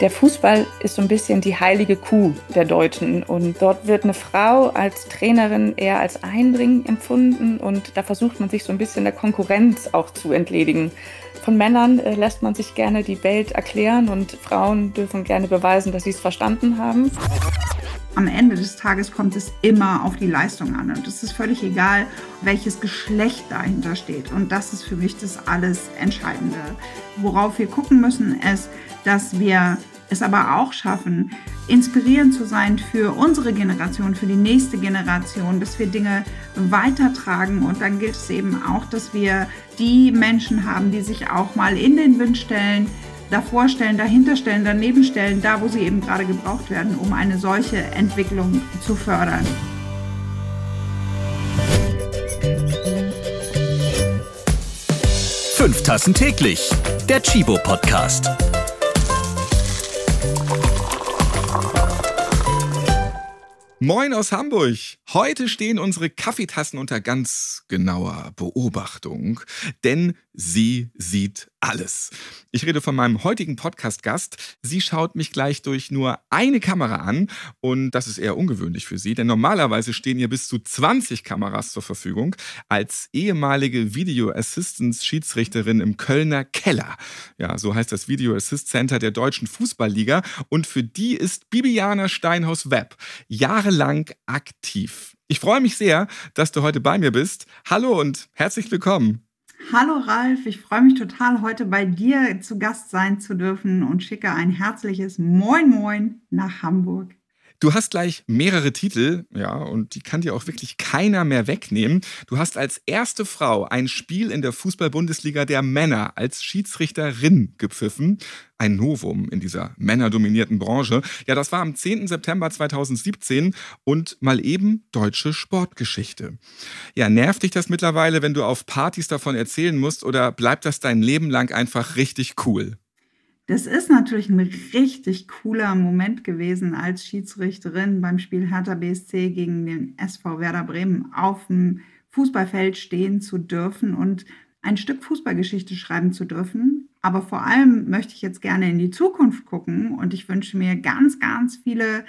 Der Fußball ist so ein bisschen die heilige Kuh der Deutschen und dort wird eine Frau als Trainerin eher als Eindring empfunden und da versucht man sich so ein bisschen der Konkurrenz auch zu entledigen. Von Männern äh, lässt man sich gerne die Welt erklären und Frauen dürfen gerne beweisen, dass sie es verstanden haben. Am Ende des Tages kommt es immer auf die Leistung an und es ist völlig egal, welches Geschlecht dahinter steht. Und das ist für mich das alles Entscheidende. Worauf wir gucken müssen, ist, dass wir es aber auch schaffen, inspirierend zu sein für unsere Generation, für die nächste Generation, dass wir Dinge weitertragen. Und dann gilt es eben auch, dass wir die Menschen haben, die sich auch mal in den Wind stellen, davor stellen, dahinter stellen, daneben stellen, da wo sie eben gerade gebraucht werden, um eine solche Entwicklung zu fördern. Fünf Tassen täglich. Der Chibo Podcast. Moin aus Hamburg. Heute stehen unsere Kaffeetassen unter ganz genauer Beobachtung, denn sie sieht alles. Ich rede von meinem heutigen Podcast-Gast. Sie schaut mich gleich durch nur eine Kamera an und das ist eher ungewöhnlich für sie, denn normalerweise stehen ihr bis zu 20 Kameras zur Verfügung als ehemalige Video Assistance Schiedsrichterin im Kölner Keller. Ja, so heißt das Video Assist Center der Deutschen Fußballliga und für die ist Bibiana Steinhaus-Webb jahrelang aktiv. Ich freue mich sehr, dass du heute bei mir bist. Hallo und herzlich willkommen. Hallo Ralf, ich freue mich total, heute bei dir zu Gast sein zu dürfen und schicke ein herzliches Moin Moin nach Hamburg. Du hast gleich mehrere Titel, ja, und die kann dir auch wirklich keiner mehr wegnehmen. Du hast als erste Frau ein Spiel in der Fußball-Bundesliga der Männer als Schiedsrichterin gepfiffen. Ein Novum in dieser männerdominierten Branche. Ja, das war am 10. September 2017 und mal eben deutsche Sportgeschichte. Ja, nervt dich das mittlerweile, wenn du auf Partys davon erzählen musst oder bleibt das dein Leben lang einfach richtig cool? Das ist natürlich ein richtig cooler Moment gewesen, als Schiedsrichterin beim Spiel Hertha BSC gegen den SV Werder Bremen auf dem Fußballfeld stehen zu dürfen und ein Stück Fußballgeschichte schreiben zu dürfen. Aber vor allem möchte ich jetzt gerne in die Zukunft gucken und ich wünsche mir ganz, ganz viele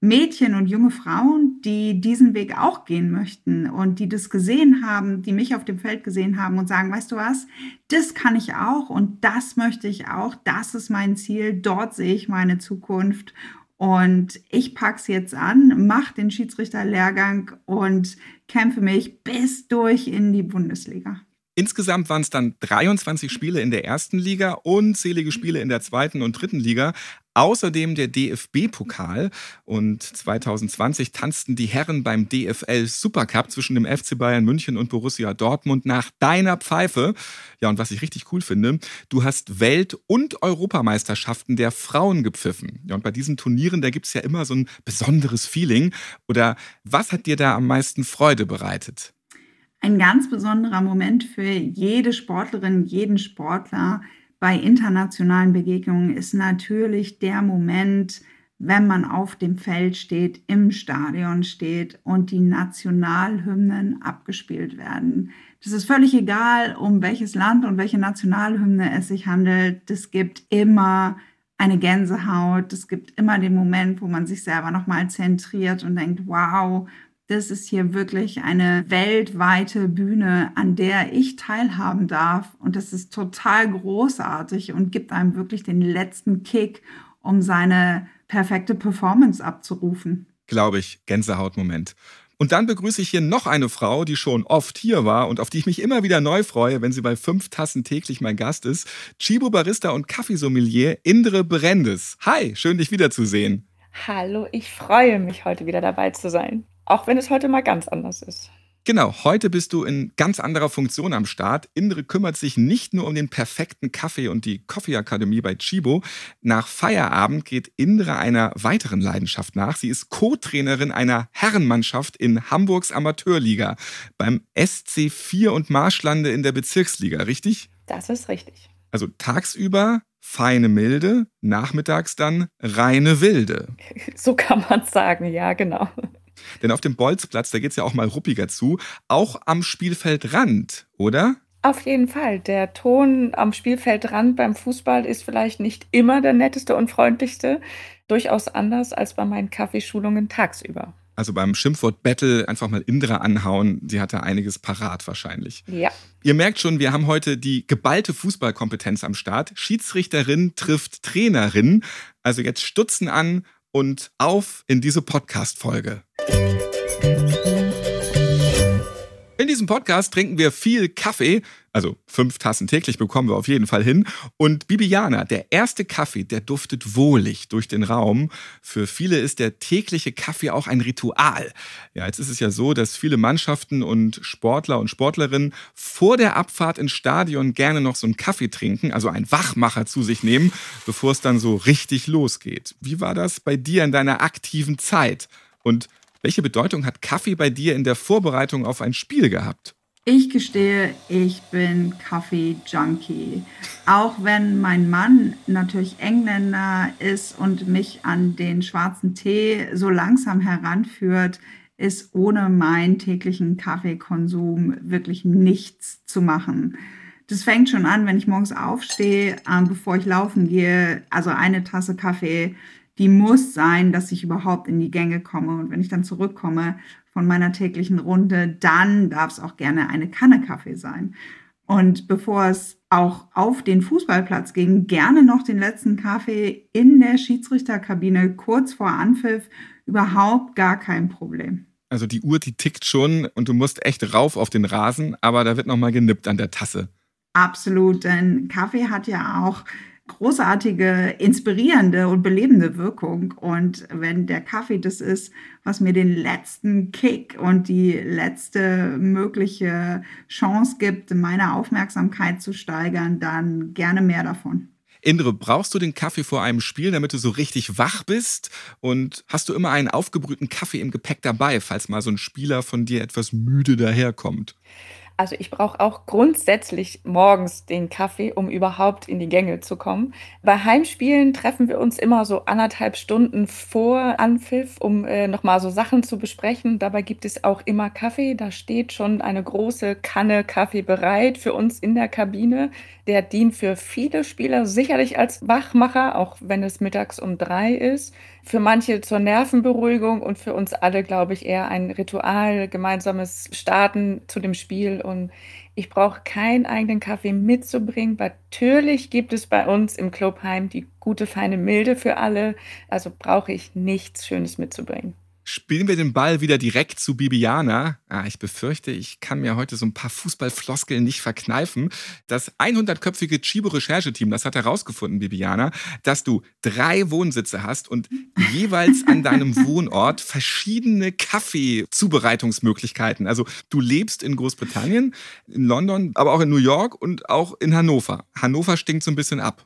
Mädchen und junge Frauen, die diesen Weg auch gehen möchten und die das gesehen haben, die mich auf dem Feld gesehen haben und sagen, weißt du was, das kann ich auch und das möchte ich auch, das ist mein Ziel, dort sehe ich meine Zukunft und ich packe es jetzt an, mache den Schiedsrichterlehrgang und kämpfe mich bis durch in die Bundesliga. Insgesamt waren es dann 23 Spiele in der ersten Liga, unzählige Spiele in der zweiten und dritten Liga. Außerdem der DFB-Pokal und 2020 tanzten die Herren beim DFL Supercup zwischen dem FC Bayern München und Borussia Dortmund nach deiner Pfeife. Ja, und was ich richtig cool finde, du hast Welt- und Europameisterschaften der Frauen gepfiffen. Ja, und bei diesen Turnieren, da gibt es ja immer so ein besonderes Feeling. Oder was hat dir da am meisten Freude bereitet? Ein ganz besonderer Moment für jede Sportlerin, jeden Sportler bei internationalen Begegnungen ist natürlich der Moment, wenn man auf dem Feld steht, im Stadion steht und die Nationalhymnen abgespielt werden. Das ist völlig egal, um welches Land und welche Nationalhymne es sich handelt. Es gibt immer eine Gänsehaut. Es gibt immer den Moment, wo man sich selber nochmal zentriert und denkt, wow, das ist hier wirklich eine weltweite Bühne, an der ich teilhaben darf. Und das ist total großartig und gibt einem wirklich den letzten Kick, um seine perfekte Performance abzurufen. Glaube ich, Gänsehautmoment. Und dann begrüße ich hier noch eine Frau, die schon oft hier war und auf die ich mich immer wieder neu freue, wenn sie bei fünf Tassen täglich mein Gast ist. Chibo Barista und Kaffeesommelier Indre Berendes. Hi, schön dich wiederzusehen. Hallo, ich freue mich heute wieder dabei zu sein. Auch wenn es heute mal ganz anders ist. Genau, heute bist du in ganz anderer Funktion am Start. Indre kümmert sich nicht nur um den perfekten Kaffee und die Coffee-Akademie bei Chibo. Nach Feierabend geht Indre einer weiteren Leidenschaft nach. Sie ist Co-Trainerin einer Herrenmannschaft in Hamburgs Amateurliga beim SC 4 und Marschlande in der Bezirksliga, richtig? Das ist richtig. Also tagsüber feine Milde, nachmittags dann reine Wilde. So kann man es sagen, ja, genau. Denn auf dem Bolzplatz, da geht es ja auch mal ruppiger zu, auch am Spielfeldrand, oder? Auf jeden Fall. Der Ton am Spielfeldrand beim Fußball ist vielleicht nicht immer der netteste und freundlichste. Durchaus anders als bei meinen Kaffeeschulungen tagsüber. Also beim Schimpfwort Battle einfach mal Indra anhauen. Sie hatte einiges parat wahrscheinlich. Ja. Ihr merkt schon, wir haben heute die geballte Fußballkompetenz am Start. Schiedsrichterin trifft Trainerin. Also jetzt Stutzen an und auf in diese Podcast-Folge. In diesem Podcast trinken wir viel Kaffee, also fünf Tassen täglich bekommen wir auf jeden Fall hin. Und Bibiana, der erste Kaffee, der duftet wohlig durch den Raum. Für viele ist der tägliche Kaffee auch ein Ritual. Ja, jetzt ist es ja so, dass viele Mannschaften und Sportler und Sportlerinnen vor der Abfahrt ins Stadion gerne noch so einen Kaffee trinken, also einen Wachmacher zu sich nehmen, bevor es dann so richtig losgeht. Wie war das bei dir in deiner aktiven Zeit? Und welche Bedeutung hat Kaffee bei dir in der Vorbereitung auf ein Spiel gehabt? Ich gestehe, ich bin Kaffee-Junkie. Auch wenn mein Mann natürlich Engländer ist und mich an den schwarzen Tee so langsam heranführt, ist ohne meinen täglichen Kaffeekonsum wirklich nichts zu machen. Das fängt schon an, wenn ich morgens aufstehe, äh, bevor ich laufen gehe. Also eine Tasse Kaffee die muss sein, dass ich überhaupt in die Gänge komme. Und wenn ich dann zurückkomme von meiner täglichen Runde, dann darf es auch gerne eine Kanne Kaffee sein. Und bevor es auch auf den Fußballplatz ging, gerne noch den letzten Kaffee in der Schiedsrichterkabine kurz vor Anpfiff. Überhaupt gar kein Problem. Also die Uhr, die tickt schon und du musst echt rauf auf den Rasen, aber da wird nochmal genippt an der Tasse. Absolut, denn Kaffee hat ja auch großartige, inspirierende und belebende Wirkung. Und wenn der Kaffee das ist, was mir den letzten Kick und die letzte mögliche Chance gibt, meine Aufmerksamkeit zu steigern, dann gerne mehr davon. Indre, brauchst du den Kaffee vor einem Spiel, damit du so richtig wach bist? Und hast du immer einen aufgebrühten Kaffee im Gepäck dabei, falls mal so ein Spieler von dir etwas müde daherkommt? Also ich brauche auch grundsätzlich morgens den Kaffee, um überhaupt in die Gänge zu kommen. Bei Heimspielen treffen wir uns immer so anderthalb Stunden vor Anpfiff, um äh, nochmal so Sachen zu besprechen. Dabei gibt es auch immer Kaffee. Da steht schon eine große Kanne Kaffee bereit für uns in der Kabine. Der dient für viele Spieler sicherlich als Wachmacher, auch wenn es mittags um drei ist. Für manche zur Nervenberuhigung und für uns alle, glaube ich, eher ein Ritual, gemeinsames Starten zu dem Spiel. Und ich brauche keinen eigenen Kaffee mitzubringen. Natürlich gibt es bei uns im Clubheim die gute, feine Milde für alle. Also brauche ich nichts Schönes mitzubringen. Spielen wir den Ball wieder direkt zu Bibiana. Ah, ich befürchte, ich kann mir heute so ein paar Fußballfloskeln nicht verkneifen. Das 100-köpfige Chibo-Rechercheteam, das hat herausgefunden, Bibiana, dass du drei Wohnsitze hast und jeweils an deinem Wohnort verschiedene Kaffeezubereitungsmöglichkeiten. Also du lebst in Großbritannien, in London, aber auch in New York und auch in Hannover. Hannover stinkt so ein bisschen ab.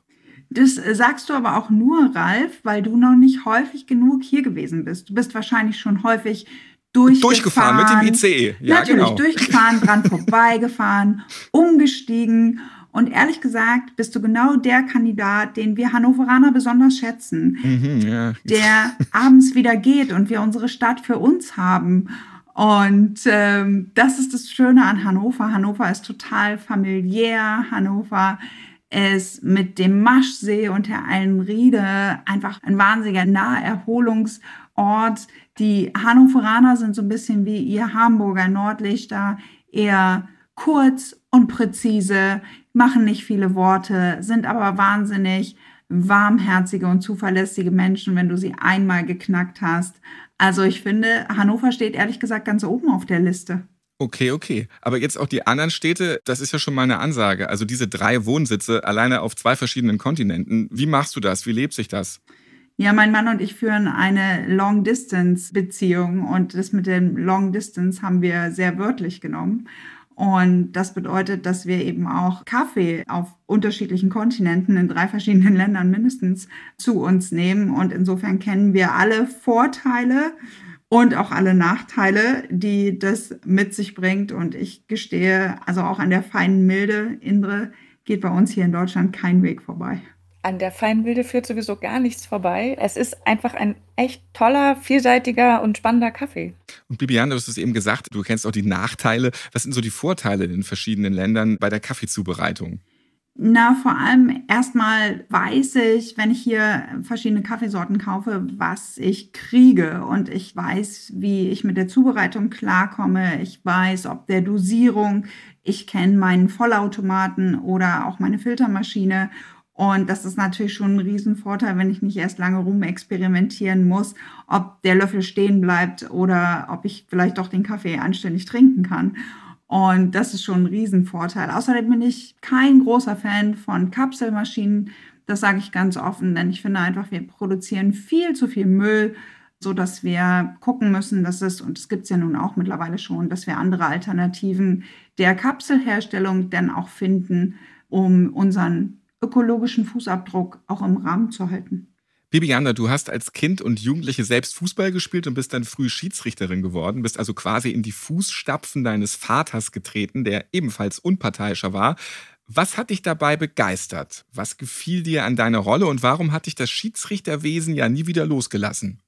Das äh, sagst du aber auch nur, Ralf, weil du noch nicht häufig genug hier gewesen bist. Du bist wahrscheinlich schon häufig durchgefahren. Durchgefahren mit dem ICE. Ja, Natürlich, genau. durchgefahren, dran vorbeigefahren, umgestiegen. Und ehrlich gesagt, bist du genau der Kandidat, den wir Hannoveraner besonders schätzen, mhm, ja. der abends wieder geht und wir unsere Stadt für uns haben. Und ähm, das ist das Schöne an Hannover. Hannover ist total familiär. Hannover ist mit dem Maschsee und der Allenriede einfach ein wahnsinniger Naherholungsort. Die Hannoveraner sind so ein bisschen wie ihr Hamburger Nordlichter, eher kurz und präzise, machen nicht viele Worte, sind aber wahnsinnig warmherzige und zuverlässige Menschen, wenn du sie einmal geknackt hast. Also ich finde, Hannover steht ehrlich gesagt ganz oben auf der Liste. Okay, okay. Aber jetzt auch die anderen Städte, das ist ja schon mal eine Ansage. Also diese drei Wohnsitze alleine auf zwei verschiedenen Kontinenten. Wie machst du das? Wie lebt sich das? Ja, mein Mann und ich führen eine Long-Distance-Beziehung und das mit dem Long-Distance haben wir sehr wörtlich genommen. Und das bedeutet, dass wir eben auch Kaffee auf unterschiedlichen Kontinenten in drei verschiedenen Ländern mindestens zu uns nehmen. Und insofern kennen wir alle Vorteile und auch alle Nachteile, die das mit sich bringt. Und ich gestehe, also auch an der feinen Milde, Indre, geht bei uns hier in Deutschland kein Weg vorbei. An der Feinwilde führt sowieso gar nichts vorbei. Es ist einfach ein echt toller, vielseitiger und spannender Kaffee. Und Bibiane, du hast es eben gesagt, du kennst auch die Nachteile. Was sind so die Vorteile in den verschiedenen Ländern bei der Kaffeezubereitung? Na, vor allem erstmal weiß ich, wenn ich hier verschiedene Kaffeesorten kaufe, was ich kriege. Und ich weiß, wie ich mit der Zubereitung klarkomme. Ich weiß, ob der Dosierung. Ich kenne meinen Vollautomaten oder auch meine Filtermaschine. Und das ist natürlich schon ein Riesenvorteil, wenn ich nicht erst lange rumexperimentieren muss, ob der Löffel stehen bleibt oder ob ich vielleicht doch den Kaffee anständig trinken kann. Und das ist schon ein Riesenvorteil. Außerdem bin ich kein großer Fan von Kapselmaschinen. Das sage ich ganz offen, denn ich finde einfach, wir produzieren viel zu viel Müll, so dass wir gucken müssen, dass es, und es gibt es ja nun auch mittlerweile schon, dass wir andere Alternativen der Kapselherstellung dann auch finden, um unseren ökologischen Fußabdruck auch im Rahmen zu halten. Bibiana, du hast als Kind und Jugendliche selbst Fußball gespielt und bist dann früh Schiedsrichterin geworden, bist also quasi in die Fußstapfen deines Vaters getreten, der ebenfalls unparteiischer war. Was hat dich dabei begeistert? Was gefiel dir an deiner Rolle und warum hat dich das Schiedsrichterwesen ja nie wieder losgelassen?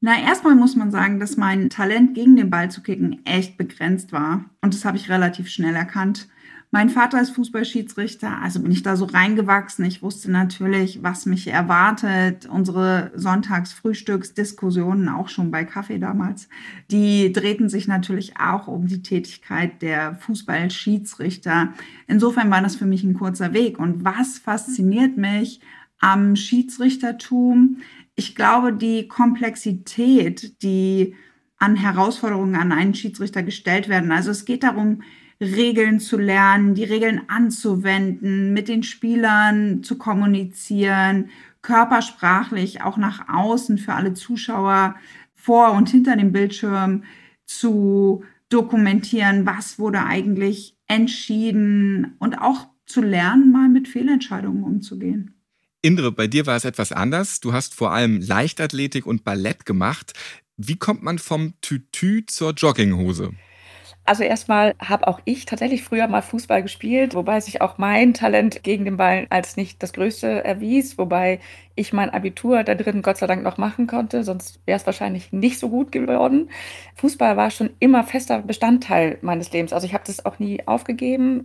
Na, erstmal muss man sagen, dass mein Talent gegen den Ball zu kicken echt begrenzt war. Und das habe ich relativ schnell erkannt. Mein Vater ist Fußballschiedsrichter, also bin ich da so reingewachsen. Ich wusste natürlich, was mich erwartet. Unsere Sonntagsfrühstücksdiskussionen, auch schon bei Kaffee damals, die drehten sich natürlich auch um die Tätigkeit der Fußballschiedsrichter. Insofern war das für mich ein kurzer Weg. Und was fasziniert mich am Schiedsrichtertum? Ich glaube, die Komplexität, die an Herausforderungen an einen Schiedsrichter gestellt werden. Also es geht darum, Regeln zu lernen, die Regeln anzuwenden, mit den Spielern zu kommunizieren, körpersprachlich auch nach außen für alle Zuschauer vor und hinter dem Bildschirm zu dokumentieren, was wurde eigentlich entschieden und auch zu lernen, mal mit Fehlentscheidungen umzugehen. Indre, bei dir war es etwas anders. Du hast vor allem Leichtathletik und Ballett gemacht. Wie kommt man vom Tütü zur Jogginghose? Also erstmal habe auch ich tatsächlich früher mal Fußball gespielt, wobei sich auch mein Talent gegen den Ball als nicht das größte erwies, wobei ich mein Abitur da drin Gott sei Dank noch machen konnte, sonst wäre es wahrscheinlich nicht so gut geworden. Fußball war schon immer fester Bestandteil meines Lebens. Also ich habe das auch nie aufgegeben.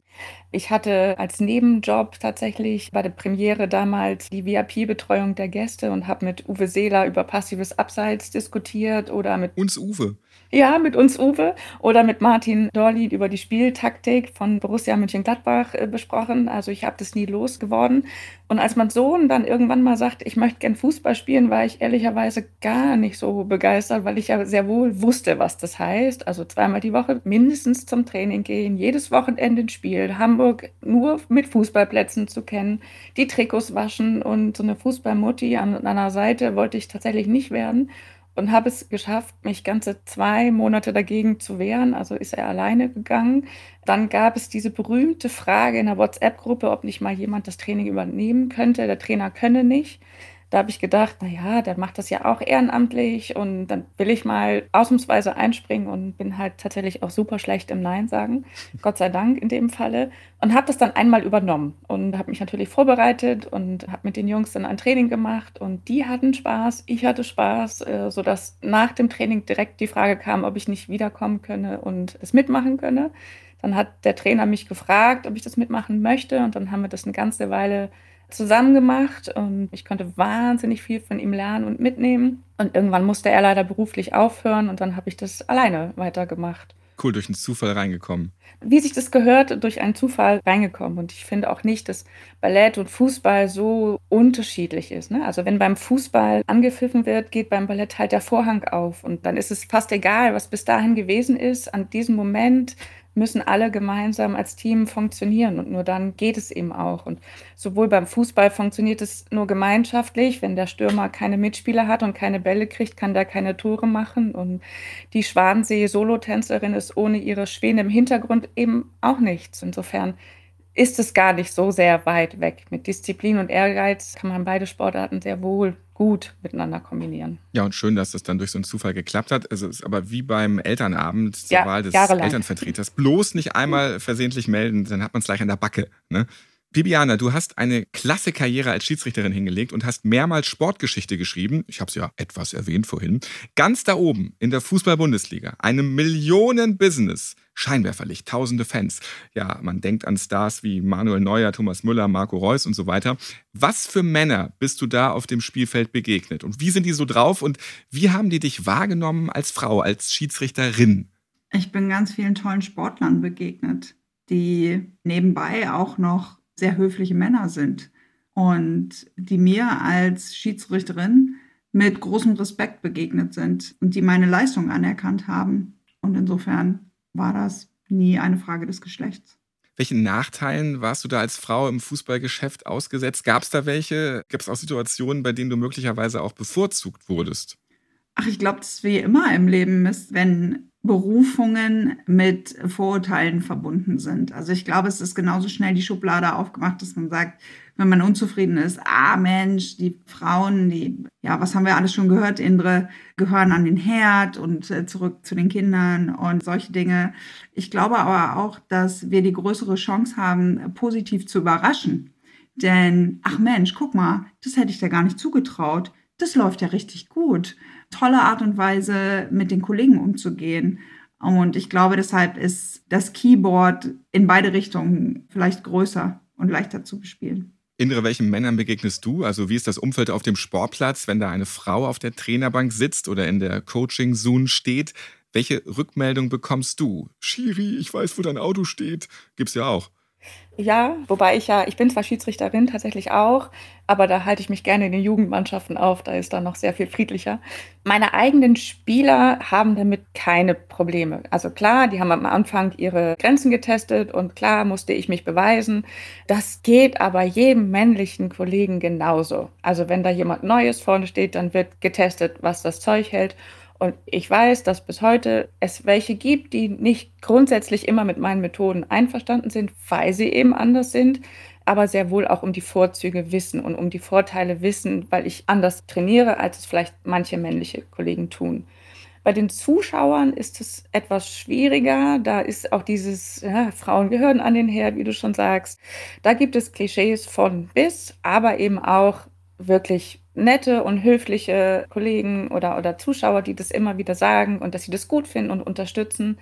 Ich hatte als Nebenjob tatsächlich bei der Premiere damals die VIP-Betreuung der Gäste und habe mit Uwe Seeler über passives Abseits diskutiert oder mit uns Uwe. Ja, mit uns Uwe oder mit Martin Dorli über die Spieltaktik von Borussia Mönchengladbach äh, besprochen. Also ich habe das nie losgeworden. Und als mein Sohn dann irgendwann mal sagt, ich möchte gern Fußball spielen, war ich ehrlicherweise gar nicht so begeistert, weil ich ja sehr wohl wusste, was das heißt. Also zweimal die Woche mindestens zum Training gehen, jedes Wochenende ein Spiel, Hamburg nur mit Fußballplätzen zu kennen, die Trikots waschen und so eine Fußballmutti an einer Seite wollte ich tatsächlich nicht werden und habe es geschafft, mich ganze zwei Monate dagegen zu wehren. Also ist er alleine gegangen. Dann gab es diese berühmte Frage in der WhatsApp-Gruppe, ob nicht mal jemand das Training übernehmen könnte. Der Trainer könne nicht. Da habe ich gedacht, na ja, der macht das ja auch ehrenamtlich und dann will ich mal ausnahmsweise einspringen und bin halt tatsächlich auch super schlecht im Nein sagen. Gott sei Dank in dem Falle. Und habe das dann einmal übernommen und habe mich natürlich vorbereitet und habe mit den Jungs dann ein Training gemacht und die hatten Spaß, ich hatte Spaß, äh, sodass nach dem Training direkt die Frage kam, ob ich nicht wiederkommen könne und es mitmachen könne. Dann hat der Trainer mich gefragt, ob ich das mitmachen möchte und dann haben wir das eine ganze Weile zusammen gemacht und ich konnte wahnsinnig viel von ihm lernen und mitnehmen. Und irgendwann musste er leider beruflich aufhören und dann habe ich das alleine weitergemacht. Cool, durch einen Zufall reingekommen. Wie sich das gehört, durch einen Zufall reingekommen. Und ich finde auch nicht, dass Ballett und Fußball so unterschiedlich ist. Ne? Also wenn beim Fußball angepfiffen wird, geht beim Ballett halt der Vorhang auf. Und dann ist es fast egal, was bis dahin gewesen ist. An diesem Moment müssen alle gemeinsam als Team funktionieren und nur dann geht es eben auch. Und sowohl beim Fußball funktioniert es nur gemeinschaftlich. Wenn der Stürmer keine Mitspieler hat und keine Bälle kriegt, kann der keine Tore machen. Und die Schwansee-Solotänzerin ist ohne ihre Schwäne im Hintergrund eben auch nichts. Insofern ist es gar nicht so sehr weit weg. Mit Disziplin und Ehrgeiz kann man beide Sportarten sehr wohl gut miteinander kombinieren. Ja, und schön, dass das dann durch so einen Zufall geklappt hat. Also es ist aber wie beim Elternabend zur ja, Wahl des jahrelang. Elternvertreters. Bloß nicht einmal versehentlich melden, dann hat man es gleich an der Backe. Ne? Bibiana, du hast eine klasse Karriere als Schiedsrichterin hingelegt und hast mehrmals Sportgeschichte geschrieben. Ich habe es ja etwas erwähnt vorhin. Ganz da oben in der Fußball-Bundesliga, einem Millionen-Business. Scheinwerferlicht, tausende Fans. Ja, man denkt an Stars wie Manuel Neuer, Thomas Müller, Marco Reus und so weiter. Was für Männer bist du da auf dem Spielfeld begegnet? Und wie sind die so drauf? Und wie haben die dich wahrgenommen als Frau, als Schiedsrichterin? Ich bin ganz vielen tollen Sportlern begegnet, die nebenbei auch noch sehr höfliche Männer sind und die mir als Schiedsrichterin mit großem Respekt begegnet sind und die meine Leistung anerkannt haben. Und insofern war das nie eine Frage des Geschlechts. Welchen Nachteilen warst du da als Frau im Fußballgeschäft ausgesetzt? Gab es da welche? Gab es auch Situationen, bei denen du möglicherweise auch bevorzugt wurdest? Ach, ich glaube, das ist wie immer im Leben ist, wenn Berufungen mit Vorurteilen verbunden sind. Also ich glaube, es ist genauso schnell die Schublade aufgemacht, dass man sagt, wenn man unzufrieden ist, ah Mensch, die Frauen, die, ja, was haben wir alles schon gehört, Indre, gehören an den Herd und äh, zurück zu den Kindern und solche Dinge. Ich glaube aber auch, dass wir die größere Chance haben, positiv zu überraschen. Denn, ach Mensch, guck mal, das hätte ich dir gar nicht zugetraut. Das läuft ja richtig gut tolle Art und Weise, mit den Kollegen umzugehen. Und ich glaube, deshalb ist das Keyboard in beide Richtungen vielleicht größer und leichter zu bespielen. Indre, welchen Männern begegnest du? Also wie ist das Umfeld auf dem Sportplatz, wenn da eine Frau auf der Trainerbank sitzt oder in der Coaching-Zone steht? Welche Rückmeldung bekommst du? Schiri, ich weiß, wo dein Auto steht. Gibt's ja auch. Ja, wobei ich ja, ich bin zwar Schiedsrichterin tatsächlich auch, aber da halte ich mich gerne in den Jugendmannschaften auf, da ist dann noch sehr viel friedlicher. Meine eigenen Spieler haben damit keine Probleme. Also klar, die haben am Anfang ihre Grenzen getestet und klar musste ich mich beweisen. Das geht aber jedem männlichen Kollegen genauso. Also wenn da jemand Neues vorne steht, dann wird getestet, was das Zeug hält. Und ich weiß, dass bis heute es welche gibt, die nicht grundsätzlich immer mit meinen Methoden einverstanden sind, weil sie eben anders sind, aber sehr wohl auch um die Vorzüge wissen und um die Vorteile wissen, weil ich anders trainiere, als es vielleicht manche männliche Kollegen tun. Bei den Zuschauern ist es etwas schwieriger. Da ist auch dieses, ja, Frauen gehören an den Herd, wie du schon sagst. Da gibt es Klischees von bis, aber eben auch wirklich nette und höfliche Kollegen oder, oder Zuschauer, die das immer wieder sagen und dass sie das gut finden und unterstützen.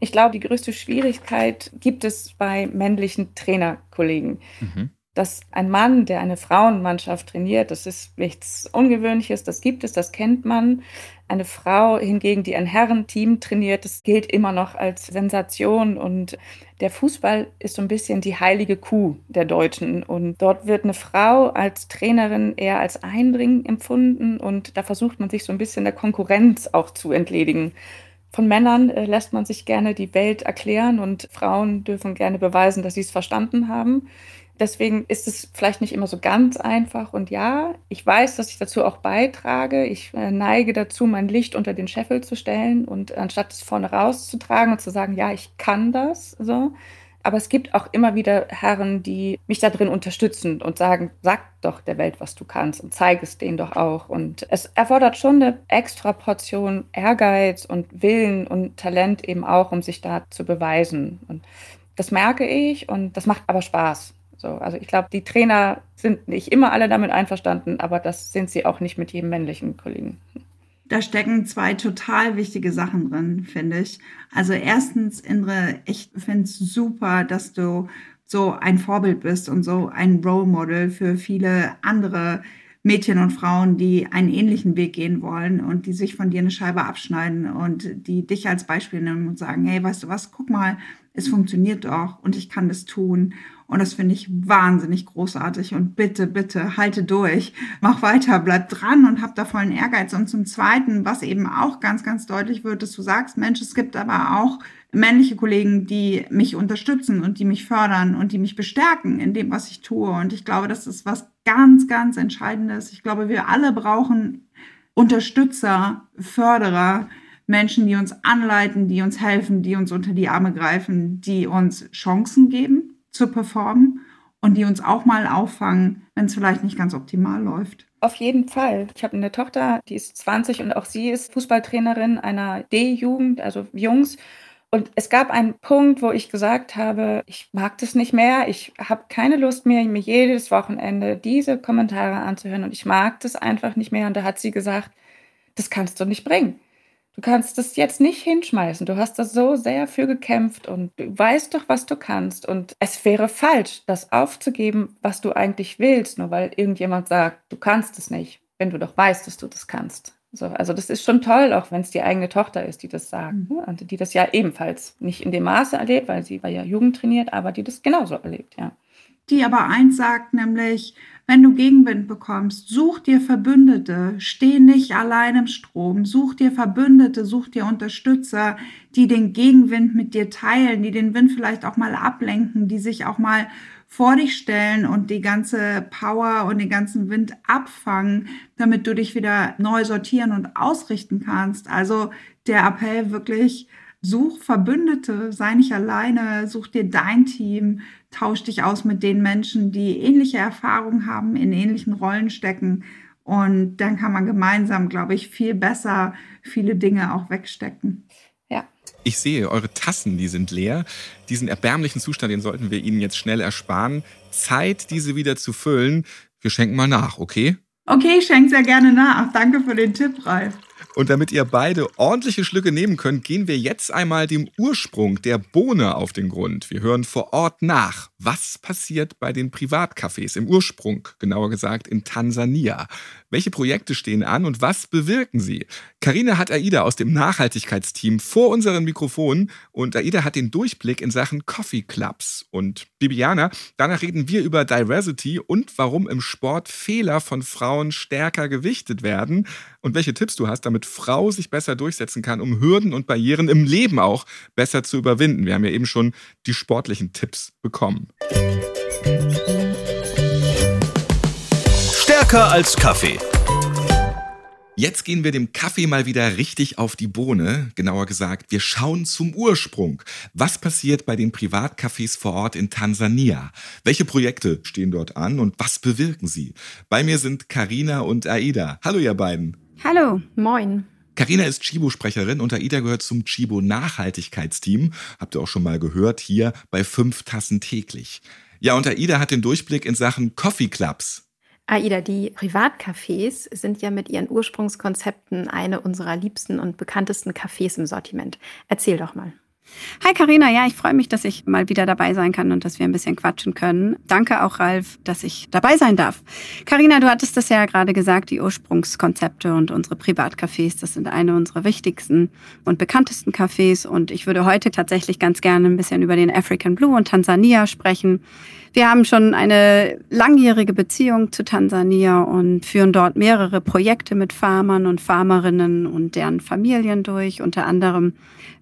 Ich glaube, die größte Schwierigkeit gibt es bei männlichen Trainerkollegen. Mhm dass ein Mann, der eine Frauenmannschaft trainiert, das ist nichts Ungewöhnliches, das gibt es, das kennt man. Eine Frau hingegen, die ein Herrenteam trainiert, das gilt immer noch als Sensation. Und der Fußball ist so ein bisschen die heilige Kuh der Deutschen. Und dort wird eine Frau als Trainerin eher als Eindring empfunden. Und da versucht man sich so ein bisschen der Konkurrenz auch zu entledigen. Von Männern äh, lässt man sich gerne die Welt erklären und Frauen dürfen gerne beweisen, dass sie es verstanden haben. Deswegen ist es vielleicht nicht immer so ganz einfach. Und ja, ich weiß, dass ich dazu auch beitrage. Ich äh, neige dazu, mein Licht unter den Scheffel zu stellen und anstatt es vorne rauszutragen und zu sagen, ja, ich kann das, so. Aber es gibt auch immer wieder Herren, die mich da drin unterstützen und sagen, sag doch der Welt, was du kannst und zeig es denen doch auch. Und es erfordert schon eine extra Portion Ehrgeiz und Willen und Talent eben auch, um sich da zu beweisen. Und das merke ich und das macht aber Spaß. So, also ich glaube, die Trainer sind nicht immer alle damit einverstanden, aber das sind sie auch nicht mit jedem männlichen Kollegen. Da stecken zwei total wichtige Sachen drin, finde ich. Also erstens, Indre, ich finde es super, dass du so ein Vorbild bist und so ein Role Model für viele andere Mädchen und Frauen, die einen ähnlichen Weg gehen wollen und die sich von dir eine Scheibe abschneiden und die dich als Beispiel nehmen und sagen, hey, weißt du was, guck mal, es funktioniert doch und ich kann das tun. Und das finde ich wahnsinnig großartig. Und bitte, bitte, halte durch, mach weiter, bleib dran und hab da vollen Ehrgeiz. Und zum Zweiten, was eben auch ganz, ganz deutlich wird, dass du sagst, Mensch, es gibt aber auch männliche Kollegen, die mich unterstützen und die mich fördern und die mich bestärken in dem, was ich tue. Und ich glaube, das ist was ganz, ganz Entscheidendes. Ich glaube, wir alle brauchen Unterstützer, Förderer, Menschen, die uns anleiten, die uns helfen, die uns unter die Arme greifen, die uns Chancen geben zu performen und die uns auch mal auffangen, wenn es vielleicht nicht ganz optimal läuft. Auf jeden Fall. Ich habe eine Tochter, die ist 20 und auch sie ist Fußballtrainerin einer D-Jugend, also Jungs. Und es gab einen Punkt, wo ich gesagt habe, ich mag das nicht mehr, ich habe keine Lust mehr, mir jedes Wochenende diese Kommentare anzuhören und ich mag das einfach nicht mehr. Und da hat sie gesagt, das kannst du nicht bringen. Du kannst das jetzt nicht hinschmeißen. Du hast da so sehr für gekämpft und du weißt doch, was du kannst. Und es wäre falsch, das aufzugeben, was du eigentlich willst, nur weil irgendjemand sagt, du kannst es nicht, wenn du doch weißt, dass du das kannst. So, also das ist schon toll, auch wenn es die eigene Tochter ist, die das sagt. Mhm. Ne? Und die das ja ebenfalls nicht in dem Maße erlebt, weil sie war ja Jugend trainiert, aber die das genauso erlebt, ja. Die aber eins sagt, nämlich, wenn du Gegenwind bekommst, such dir Verbündete, steh nicht allein im Strom, such dir Verbündete, such dir Unterstützer, die den Gegenwind mit dir teilen, die den Wind vielleicht auch mal ablenken, die sich auch mal vor dich stellen und die ganze Power und den ganzen Wind abfangen, damit du dich wieder neu sortieren und ausrichten kannst. Also der Appell wirklich, such Verbündete, sei nicht alleine, such dir dein Team, tausch dich aus mit den Menschen, die ähnliche Erfahrungen haben, in ähnlichen Rollen stecken. Und dann kann man gemeinsam, glaube ich, viel besser viele Dinge auch wegstecken. Ich sehe, eure Tassen, die sind leer. Diesen erbärmlichen Zustand, den sollten wir Ihnen jetzt schnell ersparen. Zeit, diese wieder zu füllen. Wir schenken mal nach, okay? Okay, ich schenke sehr gerne nach. Danke für den Tipp, Ralf. Und damit ihr beide ordentliche Schlücke nehmen könnt, gehen wir jetzt einmal dem Ursprung der Bohne auf den Grund. Wir hören vor Ort nach, was passiert bei den Privatcafés im Ursprung, genauer gesagt in Tansania. Welche Projekte stehen an und was bewirken sie? Karina hat Aida aus dem Nachhaltigkeitsteam vor unseren Mikrofonen und Aida hat den Durchblick in Sachen Coffee Clubs. Und Bibiana, danach reden wir über Diversity und warum im Sport Fehler von Frauen stärker gewichtet werden und welche Tipps du hast, damit Frau sich besser durchsetzen kann, um Hürden und Barrieren im Leben auch besser zu überwinden. Wir haben ja eben schon die sportlichen Tipps bekommen. Stärker als Kaffee. Jetzt gehen wir dem Kaffee mal wieder richtig auf die Bohne. Genauer gesagt, wir schauen zum Ursprung. Was passiert bei den Privatcafés vor Ort in Tansania? Welche Projekte stehen dort an und was bewirken sie? Bei mir sind Karina und Aida. Hallo ihr beiden. Hallo, moin. Karina ist Chibo-Sprecherin und Aida gehört zum Chibo Nachhaltigkeitsteam. Habt ihr auch schon mal gehört, hier bei fünf Tassen täglich. Ja, und Aida hat den Durchblick in Sachen Coffee Clubs. Aida, die Privatcafés sind ja mit ihren Ursprungskonzepten eine unserer liebsten und bekanntesten Cafés im Sortiment. Erzähl doch mal. Hi Karina, ja, ich freue mich, dass ich mal wieder dabei sein kann und dass wir ein bisschen quatschen können. Danke auch Ralf, dass ich dabei sein darf. Karina, du hattest das ja gerade gesagt, die Ursprungskonzepte und unsere Privatcafés, das sind eine unserer wichtigsten und bekanntesten Cafés und ich würde heute tatsächlich ganz gerne ein bisschen über den African Blue und Tansania sprechen. Wir haben schon eine langjährige Beziehung zu Tansania und führen dort mehrere Projekte mit Farmern und Farmerinnen und deren Familien durch. Unter anderem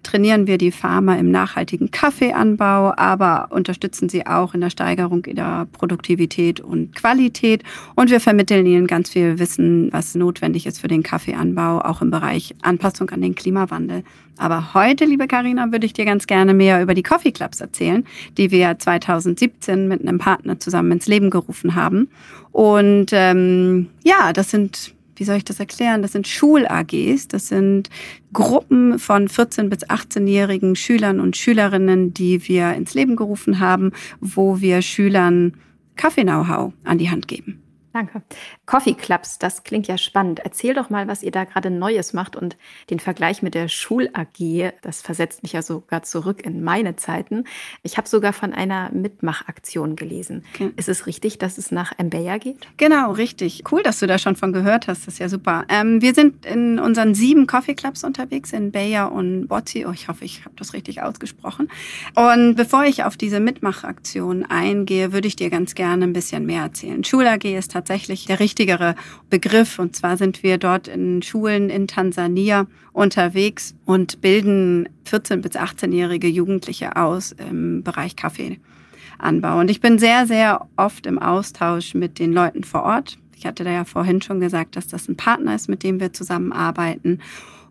trainieren wir die Farmer im nachhaltigen Kaffeeanbau, aber unterstützen sie auch in der Steigerung ihrer Produktivität und Qualität. Und wir vermitteln ihnen ganz viel Wissen, was notwendig ist für den Kaffeeanbau, auch im Bereich Anpassung an den Klimawandel. Aber heute, liebe Karina, würde ich dir ganz gerne mehr über die Coffee Clubs erzählen, die wir 2017 mit einem Partner zusammen ins Leben gerufen haben. Und ähm, ja, das sind wie soll ich das erklären? Das sind Schul-AGs, das sind Gruppen von 14- bis 18-jährigen Schülern und Schülerinnen, die wir ins Leben gerufen haben, wo wir Schülern Kaffee-Know-how an die Hand geben. Danke. Coffee Clubs, das klingt ja spannend. Erzähl doch mal, was ihr da gerade Neues macht und den Vergleich mit der Schul-AG, das versetzt mich ja sogar zurück in meine Zeiten. Ich habe sogar von einer Mitmachaktion gelesen. Okay. Ist es richtig, dass es nach Mbeya geht? Genau, richtig. Cool, dass du da schon von gehört hast. Das ist ja super. Ähm, wir sind in unseren sieben Coffee Clubs unterwegs, in Mbeya und Botzi. Oh, ich hoffe, ich habe das richtig ausgesprochen. Und bevor ich auf diese Mitmachaktion eingehe, würde ich dir ganz gerne ein bisschen mehr erzählen. Schul-AG ist tatsächlich der richtigere Begriff. Und zwar sind wir dort in Schulen in Tansania unterwegs und bilden 14- bis 18-jährige Jugendliche aus im Bereich Kaffeeanbau. Und ich bin sehr, sehr oft im Austausch mit den Leuten vor Ort. Ich hatte da ja vorhin schon gesagt, dass das ein Partner ist, mit dem wir zusammenarbeiten.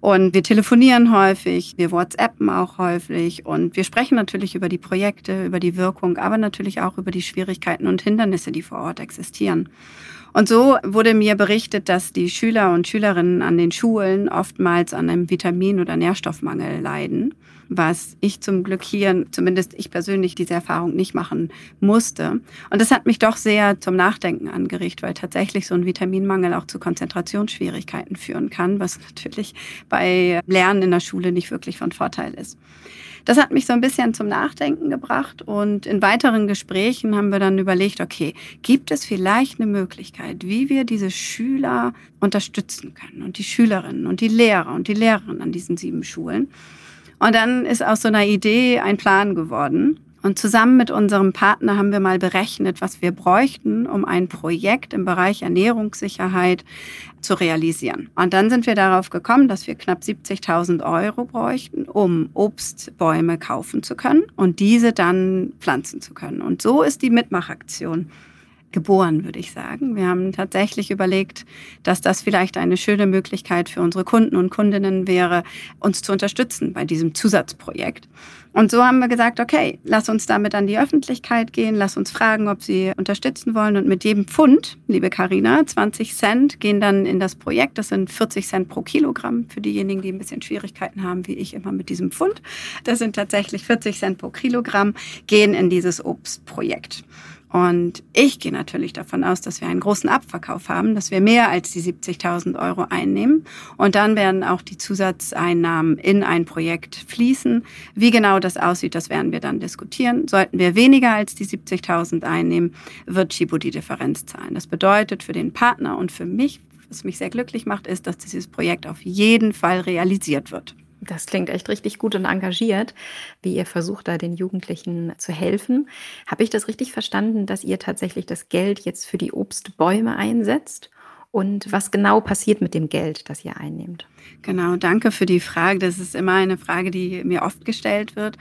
Und wir telefonieren häufig, wir WhatsAppen auch häufig und wir sprechen natürlich über die Projekte, über die Wirkung, aber natürlich auch über die Schwierigkeiten und Hindernisse, die vor Ort existieren. Und so wurde mir berichtet, dass die Schüler und Schülerinnen an den Schulen oftmals an einem Vitamin- oder Nährstoffmangel leiden, was ich zum Glück hier, zumindest ich persönlich, diese Erfahrung nicht machen musste. Und das hat mich doch sehr zum Nachdenken angeregt, weil tatsächlich so ein Vitaminmangel auch zu Konzentrationsschwierigkeiten führen kann, was natürlich bei Lernen in der Schule nicht wirklich von Vorteil ist. Das hat mich so ein bisschen zum Nachdenken gebracht und in weiteren Gesprächen haben wir dann überlegt, okay, gibt es vielleicht eine Möglichkeit, wie wir diese Schüler unterstützen können und die Schülerinnen und die Lehrer und die Lehrerinnen an diesen sieben Schulen. Und dann ist aus so einer Idee ein Plan geworden. Und zusammen mit unserem Partner haben wir mal berechnet, was wir bräuchten, um ein Projekt im Bereich Ernährungssicherheit zu realisieren. Und dann sind wir darauf gekommen, dass wir knapp 70.000 Euro bräuchten, um Obstbäume kaufen zu können und diese dann pflanzen zu können. Und so ist die Mitmachaktion geboren, würde ich sagen. Wir haben tatsächlich überlegt, dass das vielleicht eine schöne Möglichkeit für unsere Kunden und Kundinnen wäre, uns zu unterstützen bei diesem Zusatzprojekt. Und so haben wir gesagt, okay, lass uns damit an die Öffentlichkeit gehen, lass uns fragen, ob sie unterstützen wollen. Und mit jedem Pfund, liebe Karina, 20 Cent gehen dann in das Projekt. Das sind 40 Cent pro Kilogramm für diejenigen, die ein bisschen Schwierigkeiten haben, wie ich immer mit diesem Pfund. Das sind tatsächlich 40 Cent pro Kilogramm, gehen in dieses Obstprojekt. Und ich gehe natürlich davon aus, dass wir einen großen Abverkauf haben, dass wir mehr als die 70.000 Euro einnehmen. Und dann werden auch die Zusatzeinnahmen in ein Projekt fließen. Wie genau das aussieht, das werden wir dann diskutieren. Sollten wir weniger als die 70.000 einnehmen, wird Chibo die Differenz zahlen. Das bedeutet für den Partner und für mich, was mich sehr glücklich macht, ist, dass dieses Projekt auf jeden Fall realisiert wird. Das klingt echt richtig gut und engagiert, wie ihr versucht, da den Jugendlichen zu helfen. Habe ich das richtig verstanden, dass ihr tatsächlich das Geld jetzt für die Obstbäume einsetzt? Und was genau passiert mit dem Geld, das ihr einnehmt? Genau, danke für die Frage. Das ist immer eine Frage, die mir oft gestellt wird.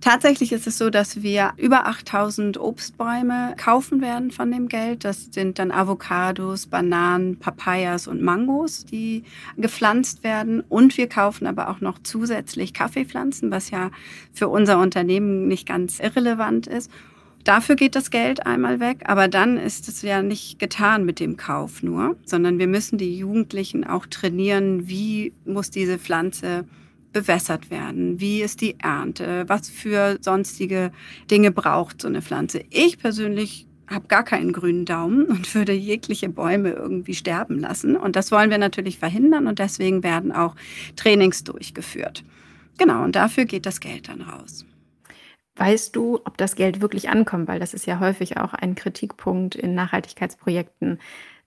Tatsächlich ist es so, dass wir über 8000 Obstbäume kaufen werden von dem Geld. Das sind dann Avocados, Bananen, Papayas und Mangos, die gepflanzt werden. Und wir kaufen aber auch noch zusätzlich Kaffeepflanzen, was ja für unser Unternehmen nicht ganz irrelevant ist. Dafür geht das Geld einmal weg, aber dann ist es ja nicht getan mit dem Kauf nur, sondern wir müssen die Jugendlichen auch trainieren, wie muss diese Pflanze bewässert werden? Wie ist die Ernte? Was für sonstige Dinge braucht so eine Pflanze? Ich persönlich habe gar keinen grünen Daumen und würde jegliche Bäume irgendwie sterben lassen. Und das wollen wir natürlich verhindern und deswegen werden auch Trainings durchgeführt. Genau, und dafür geht das Geld dann raus. Weißt du, ob das Geld wirklich ankommt? Weil das ist ja häufig auch ein Kritikpunkt in Nachhaltigkeitsprojekten,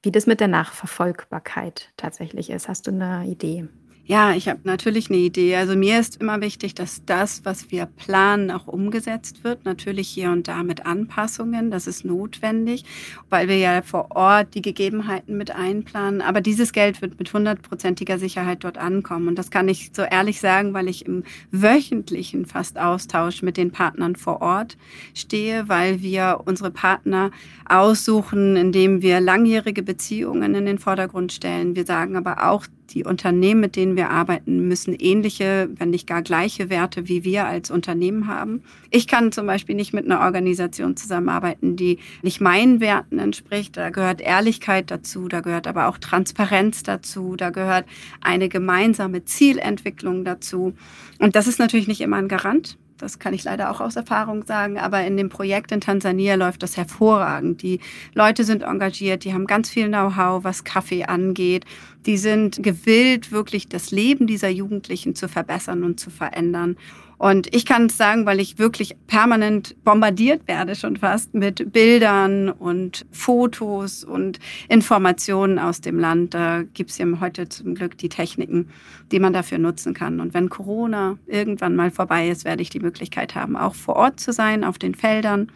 wie das mit der Nachverfolgbarkeit tatsächlich ist. Hast du eine Idee? Ja, ich habe natürlich eine Idee. Also mir ist immer wichtig, dass das, was wir planen, auch umgesetzt wird. Natürlich hier und da mit Anpassungen. Das ist notwendig, weil wir ja vor Ort die Gegebenheiten mit einplanen. Aber dieses Geld wird mit hundertprozentiger Sicherheit dort ankommen. Und das kann ich so ehrlich sagen, weil ich im wöchentlichen fast Austausch mit den Partnern vor Ort stehe, weil wir unsere Partner aussuchen, indem wir langjährige Beziehungen in den Vordergrund stellen. Wir sagen aber auch, die Unternehmen, mit denen wir arbeiten, müssen ähnliche, wenn nicht gar gleiche Werte wie wir als Unternehmen haben. Ich kann zum Beispiel nicht mit einer Organisation zusammenarbeiten, die nicht meinen Werten entspricht. Da gehört Ehrlichkeit dazu, da gehört aber auch Transparenz dazu, da gehört eine gemeinsame Zielentwicklung dazu. Und das ist natürlich nicht immer ein Garant. Das kann ich leider auch aus Erfahrung sagen. Aber in dem Projekt in Tansania läuft das hervorragend. Die Leute sind engagiert, die haben ganz viel Know-how, was Kaffee angeht. Die sind gewillt, wirklich das Leben dieser Jugendlichen zu verbessern und zu verändern. Und ich kann es sagen, weil ich wirklich permanent bombardiert werde, schon fast mit Bildern und Fotos und Informationen aus dem Land. Da gibt es ja heute zum Glück die Techniken, die man dafür nutzen kann. Und wenn Corona irgendwann mal vorbei ist, werde ich die Möglichkeit haben, auch vor Ort zu sein, auf den Feldern,